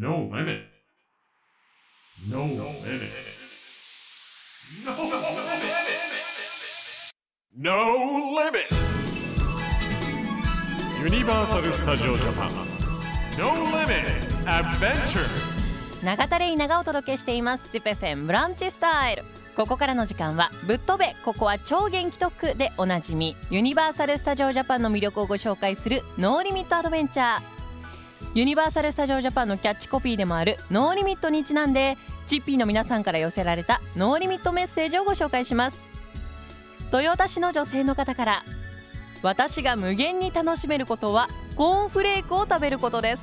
No limit. No limit. No limit. No limit. Universal Studio Japan. No limit. Adventure. 長田レイナがお届けしています ZIPFM ブランチスタイルここからの時間はぶっ飛べここは超元気特区でおなじみユニバーサル・スタジオ・ジャパンの魅力をご紹介するノーリミット・アドベンチャーユニバーサル・スタジオ・ジャパンのキャッチコピーでもあるノーリミットにちなんでチッピーの皆さんから寄せられたノーリミットメッセージをご紹介します。豊田市の女性の方から私が無限に楽しめることはコーンフレークを食べることです。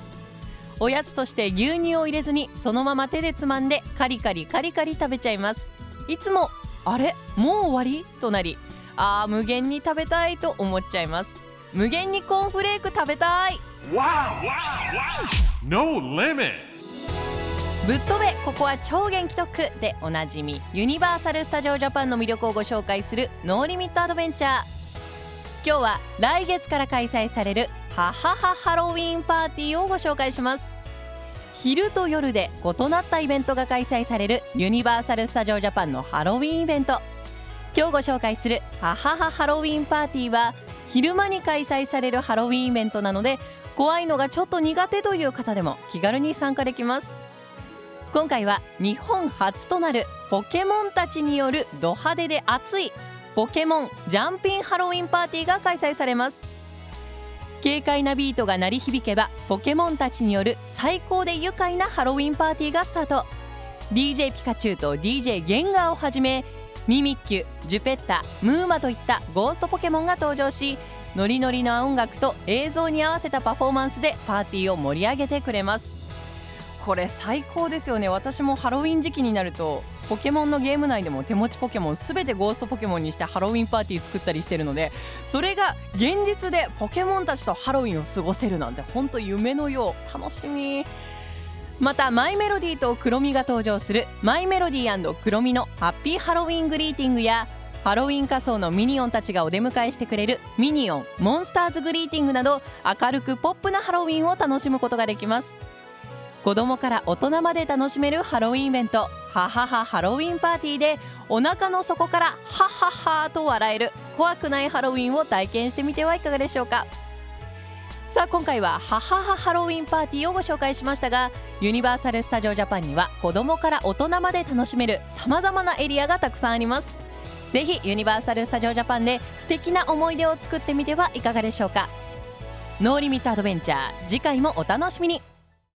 おやつとして牛乳を入れずにそのまま手でつまんでカリカリカリカリ食べちゃいます。いつもあれ？もう終わり？となりあー無限に食べたいと思っちゃいます。無限にコーンフレーク食べたい。No limit. ぶっ飛べここは超元気特区でおなじみユニバーサル・スタジオ・ジャパンの魅力をご紹介するノーリミット・アドベンチャー今日は来月から開催されるハハハハロウィンパーティーをご紹介します。昼と夜で異なったイベントが開催されるユニバーサル・スタジオ・ジャパンのハロウィンイベント。今日ご紹介するハハハハロウィンパーティーは昼間に開催されるハロウィンイベントなので怖いのがちょっと苦手という方でも気軽に参加できます。今回は日本初となるポケモンたちによるド派手で熱いポケモンジャンピンハロウィンパーティーが開催されます。軽快なビートが鳴り響けばポケモンたちによる最高で愉快なハロウィンパーティーがスタート。DJ ピカチュウと DJ ゲンガーをはじめミミッキュ、ジュペッタ、ムーマといったゴーストポケモンが登場しノリノリの音楽と映像に合わせたパフォーマンスでパーティーを盛り上げてくれます。これ最高ですよね。私もハロウィン時期になるとポケモンのゲーム内でも手持ちポケモンすべてゴーストポケモンにしてハロウィンパーティー作ったりしてるのでそれが現実でポケモンたちとハロウィンを過ごせるなんて本当夢のよう。楽しみ。またマイメロディーとクロミが登場するマイメロディークロミのハッピーハロウィングリーティングやハロウィン仮装のミニオンたちがお出迎えしてくれるミニオンモンスターズグリーティングなど明るくポップなハロウィンを楽しむことができます。子供から大人まで楽しめるハロウィンイベントハハハハロウィンパーティーでお腹の底からハッハッハと笑える怖くないハロウィンを体験してみてはいかがでしょうか。さあ今回はハハハハロウィンパーティーをご紹介しましたがユニバーサル・スタジオ・ジャパンには子供から大人まで楽しめるさまざまなエリアがたくさんあります。ぜひユニバーサル・スタジオ・ジャパンで素敵な思い出を作ってみてはいかがでしょうか。ノーリミットアドベンチャー次回もお楽しみに。